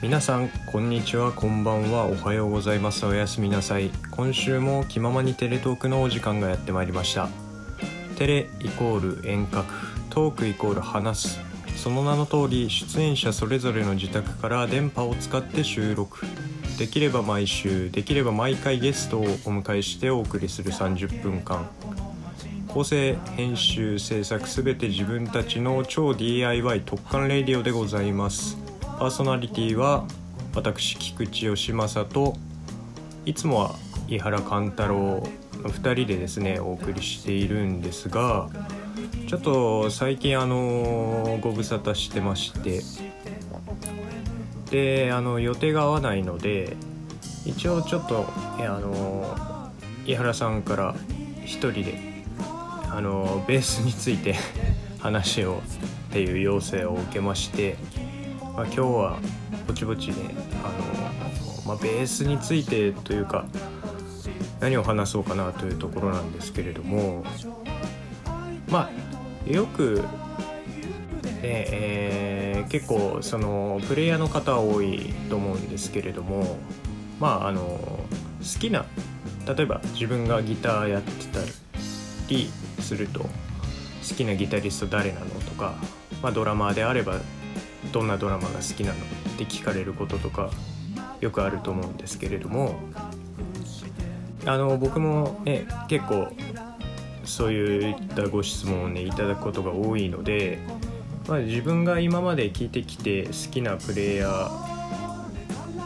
皆さんこんにちはこんばんはおはようございます。おやすみなさい。今週も気ままにテレトークのお時間がやってまいりました。テレイコール遠隔トークイコール話す。その名の通り出演者それぞれの自宅から電波を使って収録。できれば毎週できれば毎回ゲストをお迎えしてお送りする30分間。構成編集制作すべて自分たちの超 DIY 特貫レディオでございます。パーソナリティは私菊池義正といつもは井原貫太郎の2人でですねお送りしているんですがちょっと最近あのご無沙汰してましてであの予定が合わないので一応ちょっとあの井原さんから一人であのベースについて 話をっていう要請を受けまして、まあ、今日はぼちぼちねあの、まあ、ベースについてというか何を話そうかなというところなんですけれどもまあよくねえー、結構そのプレイヤーの方多いと思うんですけれどもまああの好きな例えば自分がギターやってたりすると好きなギタリスト誰なのとか、まあ、ドラマーであればどんなドラマが好きなのって聞かれることとかよくあると思うんですけれどもあの僕もね結構そういったご質問をねいただくことが多いので、まあ、自分が今まで聞いてきて好きなプレイヤー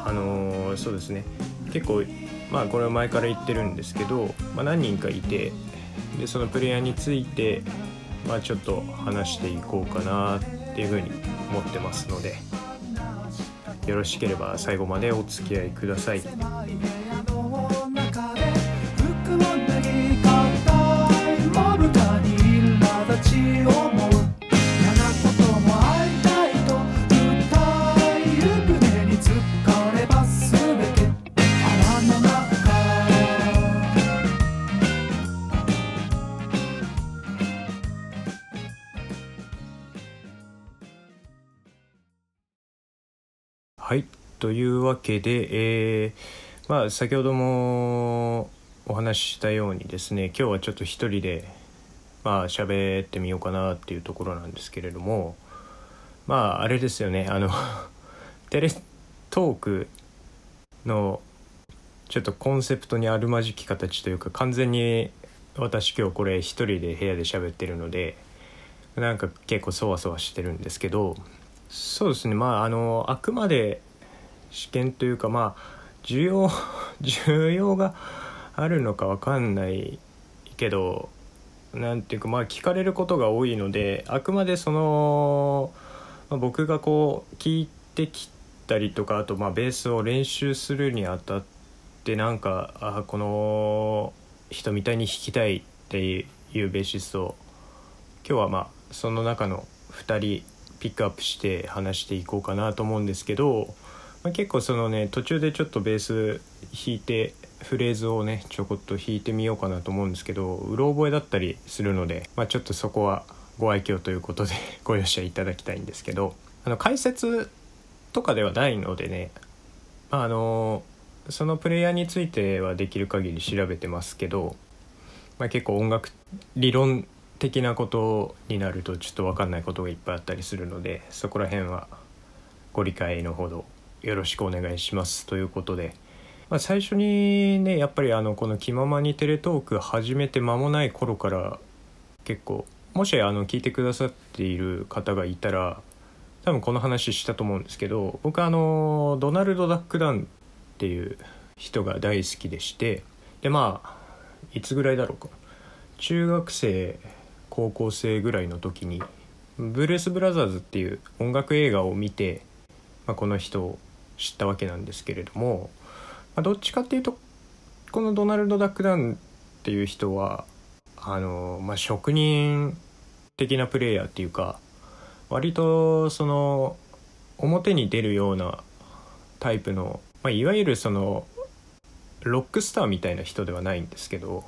あのそうですね。結構まあこれは前から言ってるんですけど、まあ、何人かいてでそのプレイヤーについて、まあ、ちょっと話していこうかなっっていうふうに思ってますのでよろしければ最後までお付き合いくださ。いわけで、えー、まあ先ほどもお話ししたようにですね今日はちょっと一人でまあ喋ってみようかなっていうところなんですけれどもまああれですよねあの テレトークのちょっとコンセプトにあるまじき形というか完全に私今日これ一人で部屋で喋ってるのでなんか結構そわそわしてるんですけどそうですねまああのあくまで試験というかまあ需要 需要があるのか分かんないけど何ていうかまあ聞かれることが多いのであくまでその、まあ、僕がこう聞いてきたりとかあとまあベースを練習するにあたってなんかあこの人みたいに弾きたいっていうベーシスト今日はまあその中の2人ピックアップして話していこうかなと思うんですけど、まあ、結構そのね途中でちょっとベース弾いてフレーズをねちょこっと弾いてみようかなと思うんですけどうろ覚えだったりするので、まあ、ちょっとそこはご愛嬌ということで ご容赦いただきたいんですけどあの解説とかではないのでねあのそのプレイヤーについてはできる限り調べてますけど、まあ、結構音楽理論的なことになるとちょっと分かんないことがいっぱいあったりするのでそこら辺はご理解のほどよろしくお願いしますということで、まあ、最初にねやっぱりあのこの「気ままにテレトーク」始めて間もない頃から結構もしあの聞いてくださっている方がいたら多分この話したと思うんですけど僕あのドナルド・ダック・ダンっていう人が大好きでしてでまあいつぐらいだろうか。中学生高校生ぐらいの時にブルース・ブラザーズっていう音楽映画を見て、まあ、この人知ったわけなんですけれども、まあ、どっちかっていうとこのドナルド・ダック・ダンっていう人はあの、まあ、職人的なプレイヤーっていうか割とその表に出るようなタイプの、まあ、いわゆるそのロックスターみたいな人ではないんですけど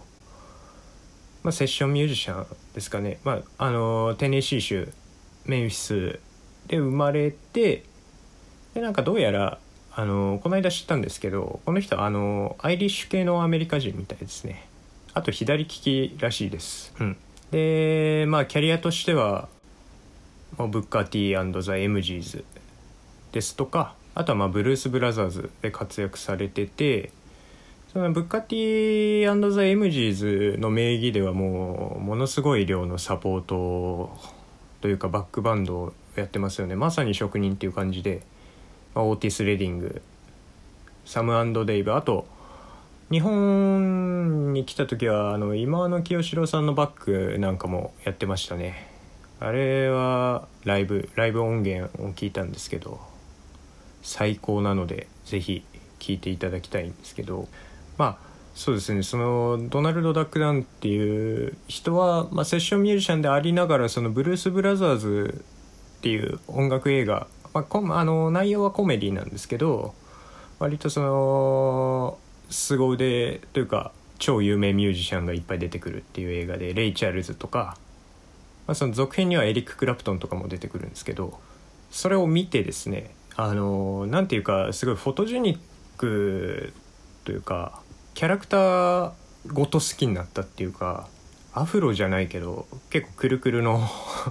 まあ、セッションミュージシャンですかね、まあ、あのテネシー州メンフィスで生まれてでなんかどうやらあのこの間知ったんですけどこの人あのアイリッシュ系のアメリカ人みたいですね。あと左利きらしいです、うん、でまあキャリアとしてはブッカー T& ザ・エムジーズですとかあとはまあブルース・ブラザーズで活躍されててそのブッカー T& ザ・エムジーズの名義ではもうものすごい量のサポートというかバックバンドをやってますよね。まさに職人っていう感じで、まあ、オーティス・レディングサムデイブあと日本に来た時はあの忌野清志郎さんのバックなんかもやってましたね。あれはライブライブ音源を聞いたんですけど最高なのでぜひ聴いていただきたいんですけど。まあそうですね。そのドナルド・ダック・ダンっていう人は、まあ、セッションミュージシャンでありながらそのブルース・ブラザーズっていう音楽映画、まあ、あの内容はコメディなんですけど割とその凄腕というか超有名ミュージシャンがいっぱい出てくるっていう映画でレイ・チャールズとか、まあ、その続編にはエリック・クラプトンとかも出てくるんですけどそれを見てですねあのなんていうかすごいフォトジェニックというかキャラクターごと好きになったっていうかアフロじゃないけど結構くるくるの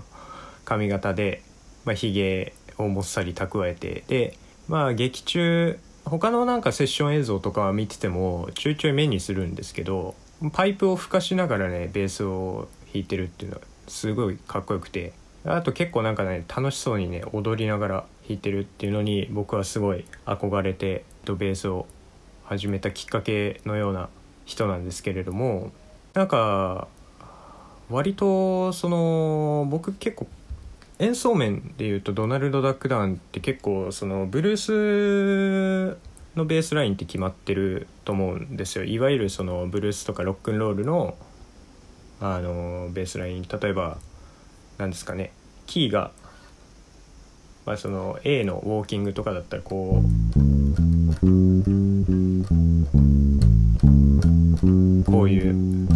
髪型で、まあ、ひげをもっさり蓄えてでまあ劇中他のなんかセッション映像とか見ててもちょいちょい目にするんですけどパイプを吹かしながらねベースを弾いてるっていうのはすごいかっこよくてあと結構なんかね楽しそうにね踊りながら弾いてるっていうのに僕はすごい憧れてベースを始めたきっかけのような人なんですけれどもなんか割とその僕結構演奏面でいうとドナルド・ダック・ダウンって結構そのブルースのベースラインって決まってると思うんですよ。いわゆるそのブルースとかロックンロールのあのベースライン。例えば何ですかね。キーが、まあ、その A のウォーキングとかだったらこうこういう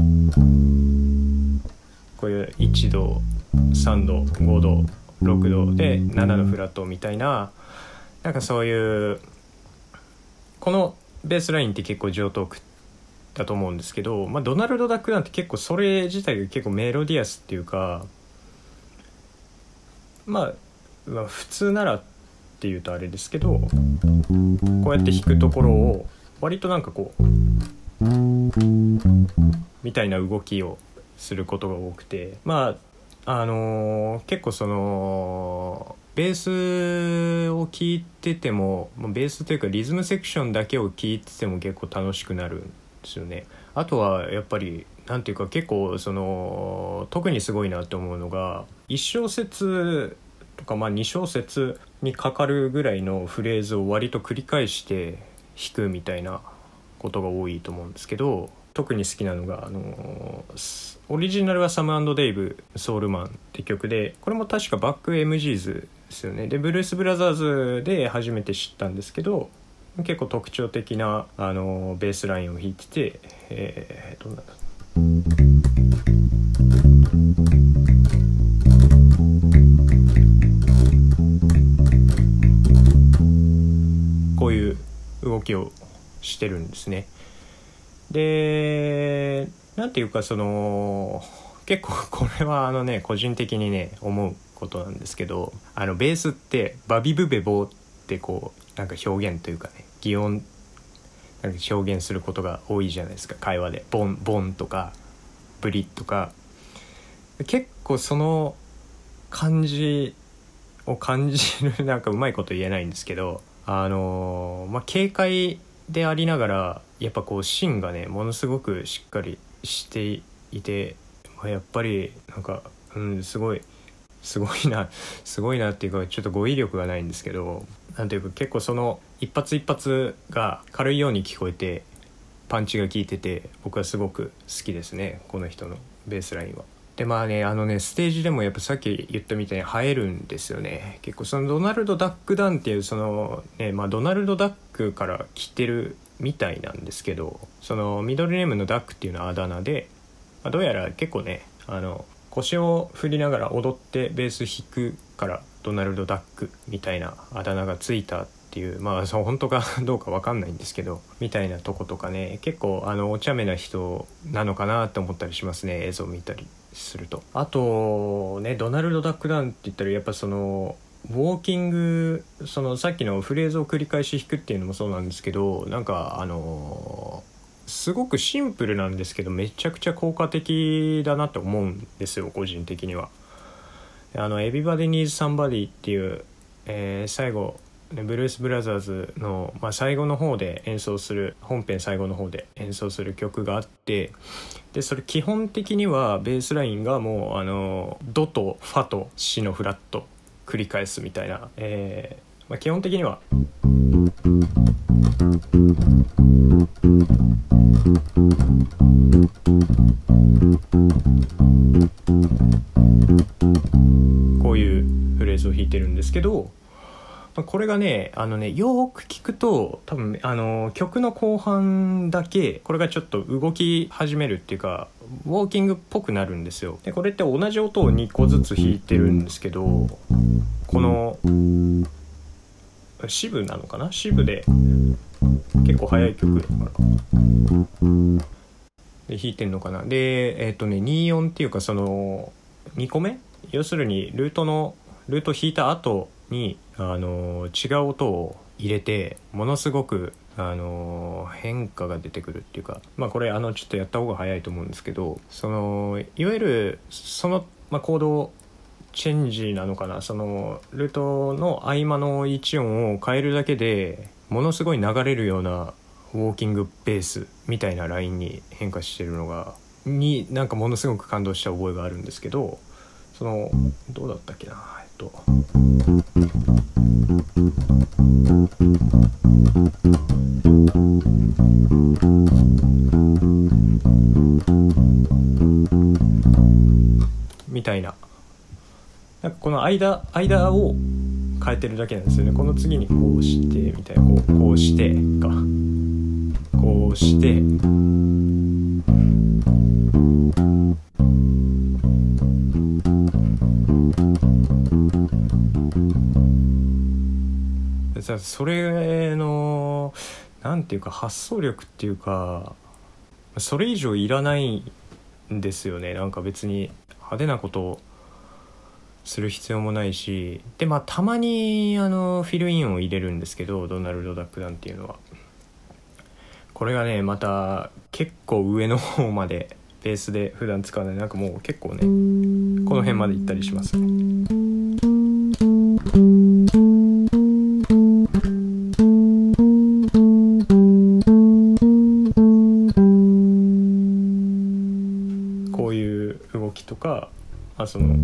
こういう1度3度5度6度で7のフラットみたいななんかそういうこのベースラインって結構上等句だと思うんですけど、まあ、ドナルド・ダックなんて結構それ自体が結構メロディアスっていうか、まあ、まあ普通ならっていうとあれですけどこうやって弾くところを割となんかこうみたいな動きをすることが多くてまああのー、結構そのベースを聴いててもベースというかリズムセクションだけを聴いてても結構楽しくなるんですよね。あとはやっぱりなんていうか結構その特にすごいなって思うのが1小節とかまあ2小節にかかるぐらいのフレーズを割と繰り返して弾くみたいなことが多いと思うんですけど特に好きなのがあのオリジナルはサムデイブ「ソウルマン」って曲でこれも確かバック MGs ですよねでブルース・ブラザーズで初めて知ったんですけど結構特徴的なあのベースラインを弾いてて、えー、どんなこういう動きをしてるんですね。で何ていうかその結構これはあのね個人的にね思うことなんですけどあのベースってバビブベボーってこうなんか表現というかね擬音なんか表現することが多いじゃないですか会話で。ボンボンとかブリとか。結構その感じを感じるなんかうまいこと言えないんですけどあのまあ軽快でありながらやっぱこう芯がねものすごくしっかりしていて、まあ、やっぱりなんか、うん、すごいすごいな すごいなっていうかちょっと語彙力がないんですけど何ていうか結構その一発一発が軽いように聞こえてパンチが効いてて僕はすごく好きですねこの人のベースラインは。でまあねあのねステージでもやっぱさっき言ったみたいに映えるんですよね。結構そのドナルド・ダック・ダンっていうそのねまあドナルド・ダックから来てるみたいなんですけどそのミドルネームのダックっていうのはあだ名で、まあ、どうやら結構ねあの腰を振りながら踊ってベース弾くからドナルド・ダックみたいなあだ名がついたっていうまあそう本当か どうか分かんないんですけどみたいなとことかね結構あのお茶目な人なのかなって思ったりしますね映像見たり。するとあとねドナルド・ダック・ダンって言ったらやっぱそのウォーキングそのさっきのフレーズを繰り返し弾くっていうのもそうなんですけどなんかあのすごくシンプルなんですけどめちゃくちゃ効果的だなって思うんですよ個人的には。あの「 Everybody Needs Somebody」っていう、えー、最後ブルース・ブラザーズの、まあ、最後の方で演奏する本編最後の方で演奏する曲があってでそれ基本的にはベースラインがもうあのドとファとシのフラット繰り返すみたいな、えーまあ、基本的には。こういうフレーズを弾いてるんですけどこれがねあのねよく聞くと多分あの曲の後半だけこれがちょっと動き始めるっていうかウォーキングっぽくなるんですよ。でこれって同じ音を2個ずつ弾いてるんですけどこの支部なのかな？支部で結構速い曲だから。で弾いてんのかな？でえっ、ー、とね24っていうかその2個目？要するにルートのルート弾いた後にあの違う音を入れてものすごくあの変化が出てくるっていうかまあこれあのちょっとやった方が早いと思うんですけどそのいわゆるその、まあ、行動チェンジなのかなそのルートの合間の1音を変えるだけでものすごい流れるようなウォーキングベースみたいなラインに変化してるのがになんかものすごく感動した覚えがあるんですけどそのどうだったっけなと。みたいな。なんかこの間間を変えてるだけなんですよね。この次にこうしてみたいな。こうこうしてか。こうして。それのなんていうか発想力っていうかそれ以上いらないんですよね。なんか別に派手なことをする必要もないし。でまあたまにあのフィルインを入れるんですけどドナルド・ダックダンっていうのは。これがねまた結構上の方までベースで普段使わない。なんかもう結構ねこの辺まで行ったりします。こその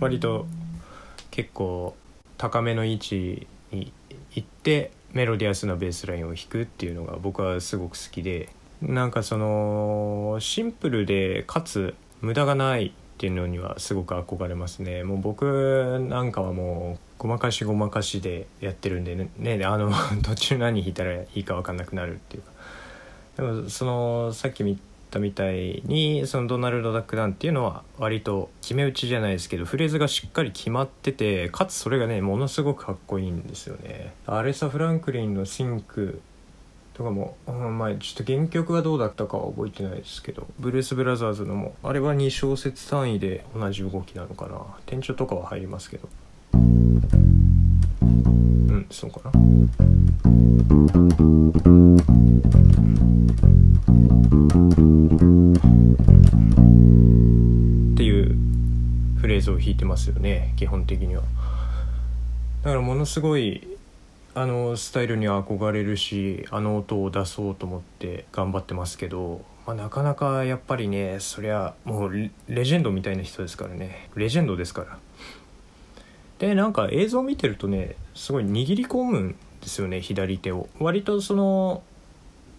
割と結構高めの位置に行ってメロディアスなベースラインを弾くっていうのが僕はすごく好きでなんかそのシンプルでかつ無駄がないっていうのにはすごく憧れますね。もう僕なんかはもうごまかしごまかしでやってるんでねねあの 途中何弾いたらいいか分かんなくなるっていうか。でもそのさっき見たみたいにそのドナルド・ダックダンっていうのは割と決め打ちじゃないですけどフレーズがしっかり決まっててかつそれがねものすごくかっこいいんですよね。アレサ・フランクリンの「シンク」とかも、うん、まあちょっと原曲がどうだったかは覚えてないですけどブルース・ブラザーズのもあれは2小節単位で同じ動きなのかな。転調とかは入りますけど。うんそうかな。っていうフレーズを弾いてますよね基本的には。だからものすごいあのスタイルに憧れるしあの音を出そうと思って頑張ってますけど、まあ、なかなかやっぱりねそりゃもうレジェンドみたいな人ですからね。レジェンドですから。でなんか映像見てるとねすごい握り込むんですよね左手を。割とその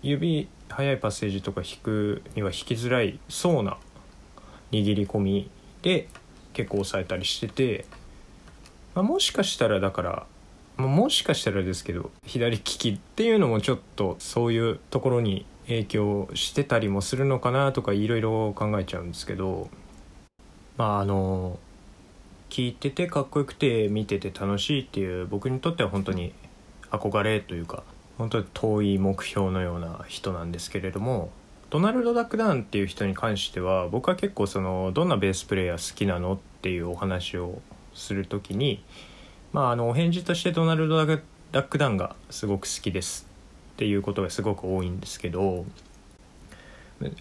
指速いパッセージとか弾くには弾きづらいそうな握り込みで結構抑えたりしてて、まあ、もしかしたらだからもしかしたらですけど左利きっていうのもちょっとそういうところに影響してたりもするのかなとかいろいろ考えちゃうんですけどまああの聴いててかっこよくて見てて楽しいっていう僕にとっては本当に憧れというか本当に遠い目標のような人なんですけれどもドナルド・ダック・ダンっていう人に関しては僕は結構そのどんなベースプレーヤー好きなのっていうお話をする時にまああのお返事としてドナルド・ダック・ダウンがすごく好きです。っていうことがすごく多いんですけど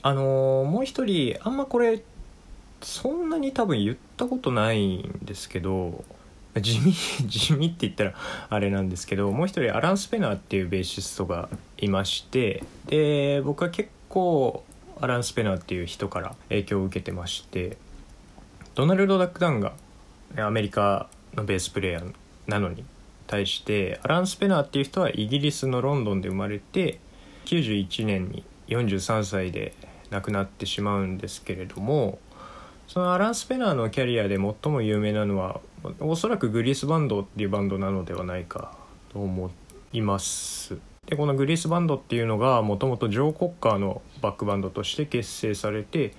あのもう一人あんまこれそんなに多分言ったことないんですけど地味 地味って言ったらあれなんですけどもう一人アラン・スペナーっていうベーシストがいましてで僕は結構アラン・スペナーっていう人から影響を受けてましてドナルド・ダックダンがアメリカのベースプレーヤーなのに対してアラン・スペナーっていう人はイギリスのロンドンで生まれて91年に43歳で亡くなってしまうんですけれどもそのアラン・スペナーのキャリアで最も有名なのはおそらくグリースバンドっていうバンドなのではないかと思います。でこのグリースバンドっていうのがもともとジョー・コッカーのバックバンドとして結成されて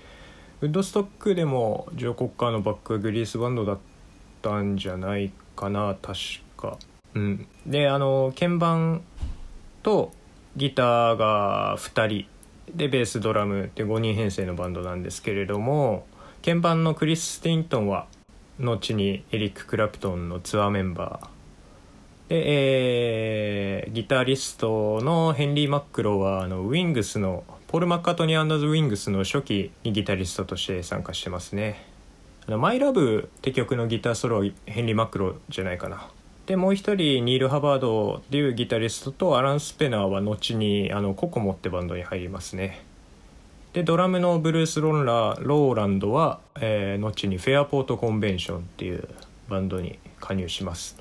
ウッドストックでもジョー・コッカーのバックはグリースバンドだったんじゃないかな確か。うん。であの鍵盤とギターが2人。でベースドラムって5人編成のバンドなんですけれども鍵盤のクリス・スティントンは後にエリック・クラプトンのツアーメンバーで、えー、ギタリストのヘンリー・マックローはあのウィングスのポール・マッカートニー・ズ・ウィングスの初期にギタリストとして参加してますね「マイ・ラブ」って曲のギターソロヘンリー・マックローじゃないかな。でもう一人ニール・ハバードっていうギタリストとアラン・スペナーは後にあのココモってバンドに入りますね。でドラムのブルース・ロンラーローランドは、えー、後にフェアポート・コンベンションっていうバンドに加入します。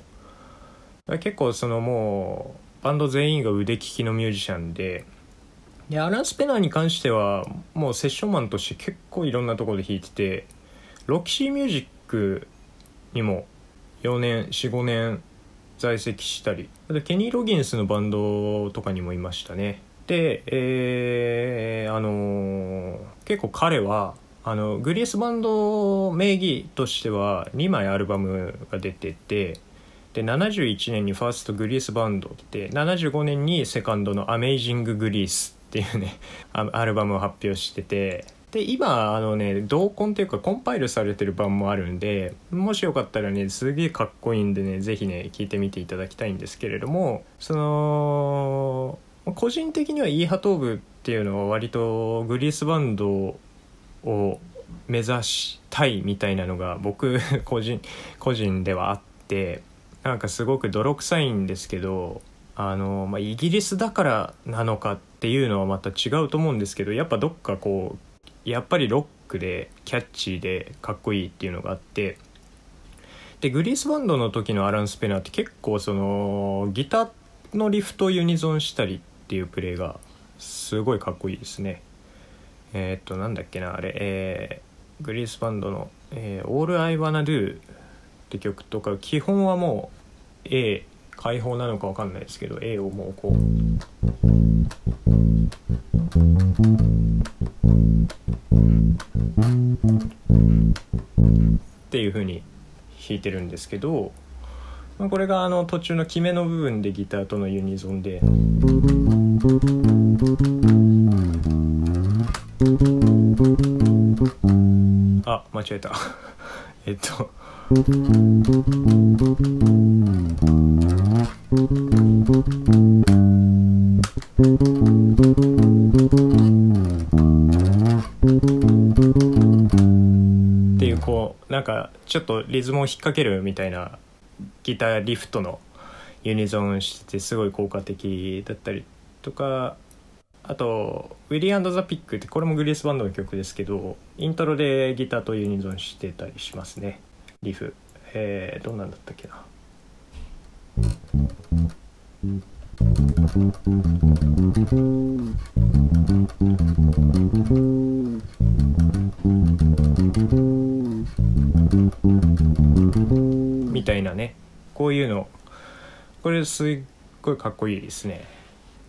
結構そのもうバンド全員が腕利きのミュージシャンででアラン・スペナーに関してはもうセッションマンとして結構いろんなところで弾いててロキシーミュージックにも4年45年在籍したりあとケニー・ロギンスのバンドとかにもいましたね。で、えー、あの、結構彼はあのグリースバンド名義としては2枚アルバムが出ててで71年にファーストグリースバンドって75年にセカンドの「アメイジング・グリース」っていうねアルバムを発表しててで今あのね同梱っていうかコンパイルされてる版もあるんでもしよかったらねすげえかっこいいんでね是非ね聞いてみていただきたいんですけれどもその個人的にはイーハトーブっていうのは割とグリースバンドを目指したいみたいなのが僕 個人個人ではあってなんかすごく泥臭いんですけどあの、まあ、イギリスだからなのかっていうのはまた違うと思うんですけどやっぱどっかこうやっぱりロックでキャッチーでかっこいいっていうのがあってでグリースバンドの時のアラン・スペナーって結構そのギターのリフトをユニゾンしたりっていうプレーがすごいかっこいいですねえー、っとなんだっけなあれえー、グリースバンドの「えー、All I Wanna Do」って曲とか基本はもう A 解放なのか分かんないですけど A をもうこうっていう風に弾いてるんですけどまあ、これがあの途中の決めの部分でギターとのユニゾンで。あ間違えた。えっと。っていうこうなんかちょっとリズムを引っ掛けるみたいなギターリフトのユニゾンしててすごい効果的だったりとかあと「ウィリーザ・ピック」ってこれもグリースバンドの曲ですけどイントロでギターとユニゾンしてたりしますねリフ。えー、どんなんだったっけな。みたいなね。こういうの。これすっごいかっこいいですね。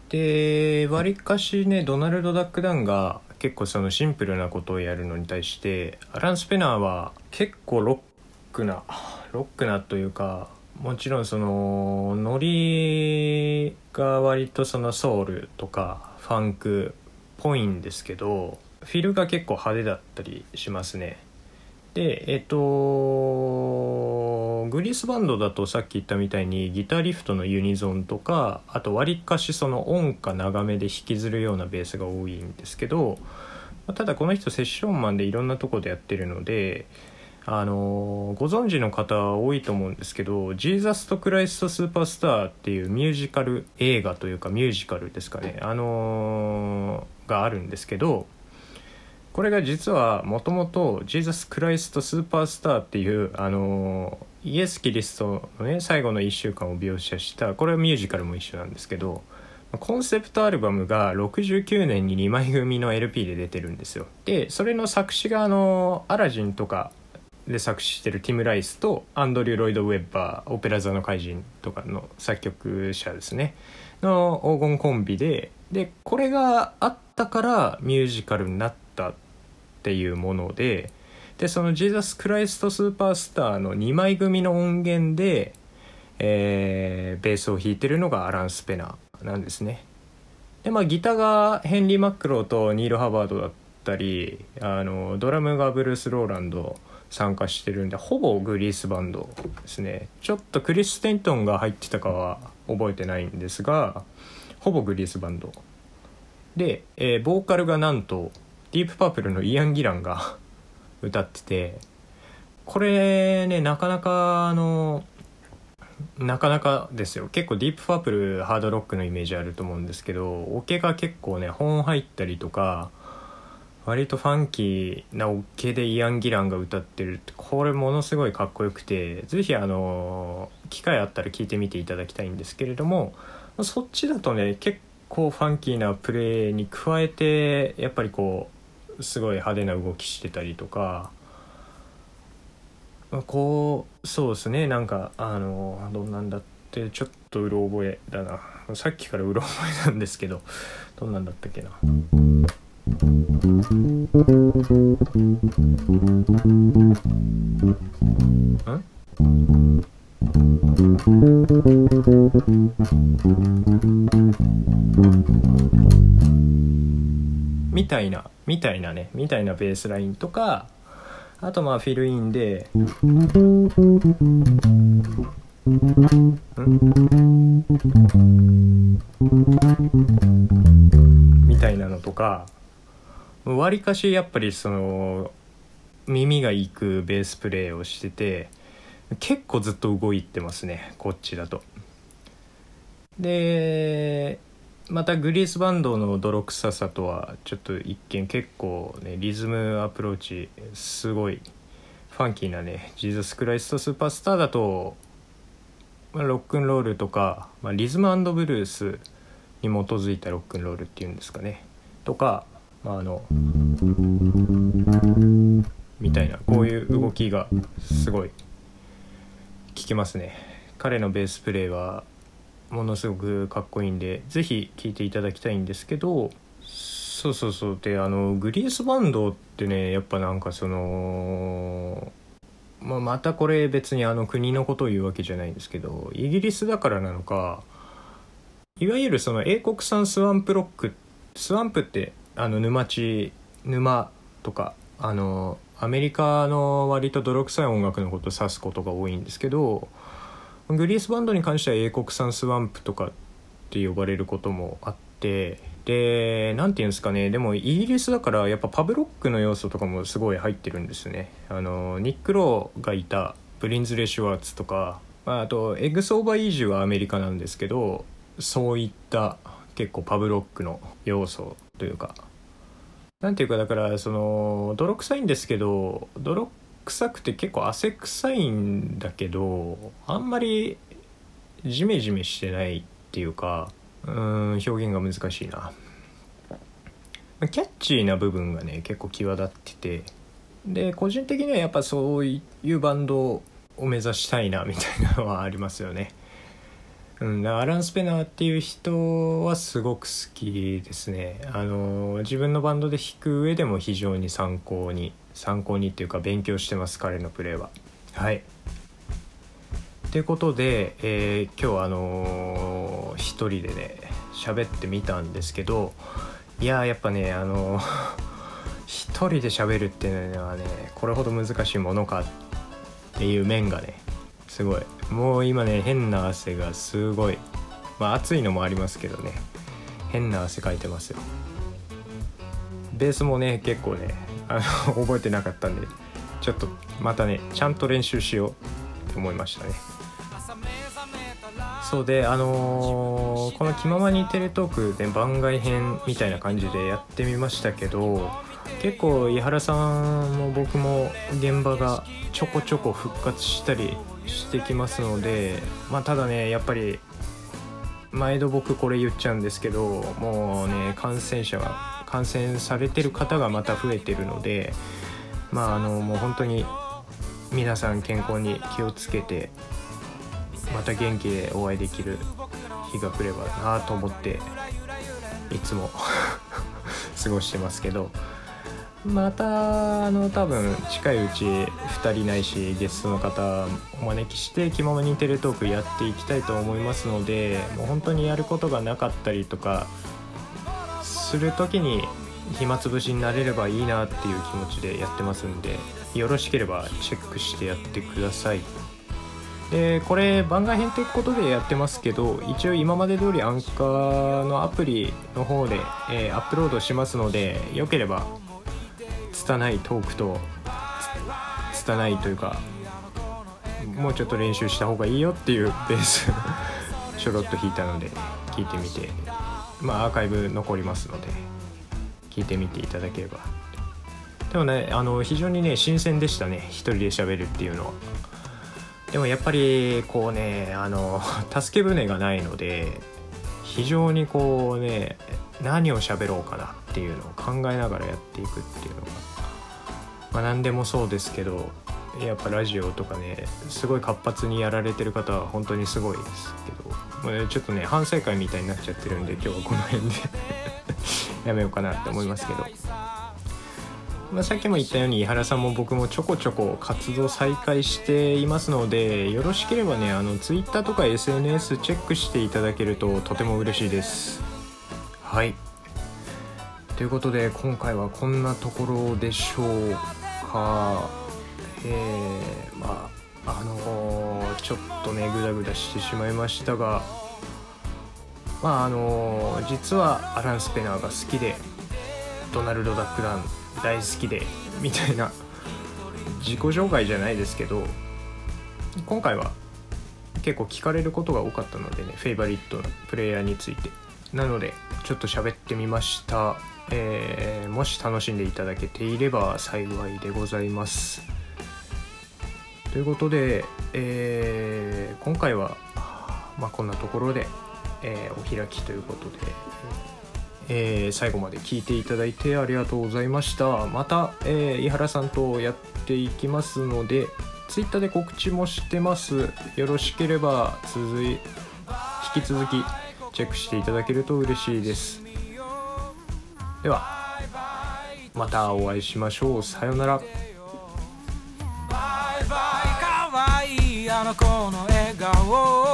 でわりかしねドナルド・ダックダンが結構そのシンプルなことをやるのに対してアラン・スペナーは結構ロックなロックなというかもちろんそのノリが割とそのソウルとかファンクっぽいんですけどフィルが結構派手だったりしますね。でえっ、とグリースバンドだとさっき言ったみたいにギターリフトのユニゾンとかあとわりかしその音価長めで引きずるようなベースが多いんですけどただこの人セッションマンでいろんなとこでやってるのであのご存知の方多いと思うんですけど「ジーザスとクライスト・スーパースター」っていうミュージカル映画というかミュージカルですかねあの、があるんですけどこれが実はもともと「ジーザス・クライスト・スーパースター」っていうあの、イエス・キリストのね最後の1週間を描写したこれはミュージカルも一緒なんですけどコンセプトアルバムが69年に2枚組の LP で出てるんですよ。でそれの作詞があのアラジンとかで作詞してるティム・ライスとアンドリュー・ロイド・ウェッバー「オペラ座の怪人」とかの作曲者ですね。の黄金コンビででこれがあったからミュージカルになった。ってていうものででその「ジーザス・クライスト・スーパースター」の2枚組の音源で、えー、ベースを弾いてるのがアラン・スペナーなんですね。でまあギターがヘンリー・マックローとニール・ハバードだったりあのドラムがブルース・ローランド参加してるんでほぼグリースバンドですね。ちょっとクリス・テントンが入ってたかは覚えてないんですがほぼグリースバンド。で、えー、ボーカルがなんとディープパープルのイアン・ギランが 歌っててこれねなかなかあのなかなかですよ。結構ディープパープルハードロックのイメージあると思うんですけどオケが結構ね本入ったりとか割とファンキーなオケでイアン・ギランが歌ってるってこれものすごいかっこよくて是非あの機会あったら聞いてみていただきたいんですけれどもそっちだとね結構ファンキーなプレーに加えてやっぱりこうすごい派手な動きしてたりとか。こうそうですね。なんかあのどんなんだってちょっとうろ覚えだな。さっきからうろ覚えなんですけどどんなんだったっけな。みたいな。みたいなねみたいなベースラインとかあとまあフィルインでみたいなのとかわりかしやっぱりその耳がいくベースプレーをしてて結構ずっと動いてますねこっちだと。でまたグリースバンドの泥臭さとはちょっと一見結構ねリズムアプローチすごいファンキーなねジーザス・クライスト・スーパースターだと、まあ、ロックンロールとか、まあ、リズムブルースに基づいたロックンロールっていうんですかねとかまあのみたいなこういう動きがすごい効きますね。彼のベースプレーはものすごくかっこいいんで是非聴いていただきたいんですけどそうそうそう。であのグリースバンドってねやっぱなんかそのまあ、またこれ別にあの国のことを言うわけじゃないんですけどイギリスだからなのかいわゆるその英国産スワンプロックスワンプってあの沼地沼とかあのアメリカの割と泥臭い音楽のことを指すことが多いんですけどグリースバンドに関しては英国産スワンプとかって呼ばれることもあってで何て言うんですかね。でもイギリスだからやっぱパブロックの要素とかもすごい入ってるんですよね。あのニック・ローがいたブリンズレー・シュウォーツとか、まあ、あとエッグス・オーバー・イージーはアメリカなんですけどそういった結構パブロックの要素というか。なんていうかだからその泥臭いんですけど泥臭くて結構汗臭いんだけどあんまりジメジメしてないっていうかうん表現が難しいな。キャッチーな部分がね結構際立っててで個人的にはやっぱそういうバンドを目指したいなみたいなのはありますよね。うん、アラン・スペナーっていう人はすごく好きですね。あの自分のバンドで弾く上でも非常に参考に参考にっていうか勉強してます彼のプレーは。はい。ということで、えー、今日あのー、一人でね喋ってみたんですけどいややっぱねあのー、一人で喋るっていうのはねこれほど難しいものかっていう面がねすごい。もう今ね変な汗がすごい。まあ暑いのもありますけどね。変な汗かいてますよ。ベースもね結構ねあの 覚えてなかったんでちょっとまたねちゃんと練習しようって思いましたね。そうであのー、この「気ままにテレトーク」で番外編みたいな感じでやってみましたけど結構井原さんも僕も現場がちょこちょこ復活したりしてきますのでまあただねやっぱり毎度僕これ言っちゃうんですけどもうね感染者が感染されてる方がまた増えてるのでまああのもう本当に皆さん健康に気をつけてまた元気でお会いできる日が来ればなと思っていつも 過ごしてますけどまたあの多分近いうち2人ないしゲストの方お招きして気ままにテレトークやっていきたいと思いますのでもう本当にやることがなかったりとかする時に暇つぶしになれればいいなっていう気持ちでやってますんでよろしければチェックしてやってください。でこれ番外編ってことでやってますけど一応今まで通りアンカーのアプリの方で、えー、アップロードしますのでよければ拙いトークと拙いというかもうちょっと練習した方がいいよっていうベースちょろっと弾いたので聞いてみて。まあアーカイブ残りますので聞いてみていただければ。でもねあの非常にね新鮮でしたね一人で喋るっていうのは。でもやっぱりこうねあの 助け舟がないので非常にこうね何を喋ろうかなっていうのを考えながらやっていくっていうのがまあ何でもそうですけどやっぱラジオとかねすごい活発にやられてる方は本当にすごいですけど、まあ、ちょっとね反省会みたいになっちゃってるんで今日はこの辺で。やめようかなって思いますけど、まあ、さっきも言ったように井原さんも僕もちょこちょこ活動再開していますのでよろしければねあの Twitter とか SNS チェックしていただけるととても嬉しいです。はい。ということで今回はこんなところでしょうか。えー、まああのー、ちょっとねグダグダしてしまいましたがまああのー、実はアラン・スペナーが好きでドナルド・ダックダン大好きでみたいな自己紹介じゃないですけど今回は結構聞かれることが多かったのでねフェイバリットのプレイヤーについて。なのでちょっと喋ってみました、えー、もし楽しんでいただけていれば幸いでございます。ということで、えー、今回は、まあ、こんなところで、えー、お開きということで、えー、最後まで聞いていただいてありがとうございました。また、えー、井原さんとやっていきますので Twitter で告知もしてます。よろしければ続い引き続きチェックしていただけると嬉しいです。ではまたお会いしましょう。さようなら。あの子の笑顔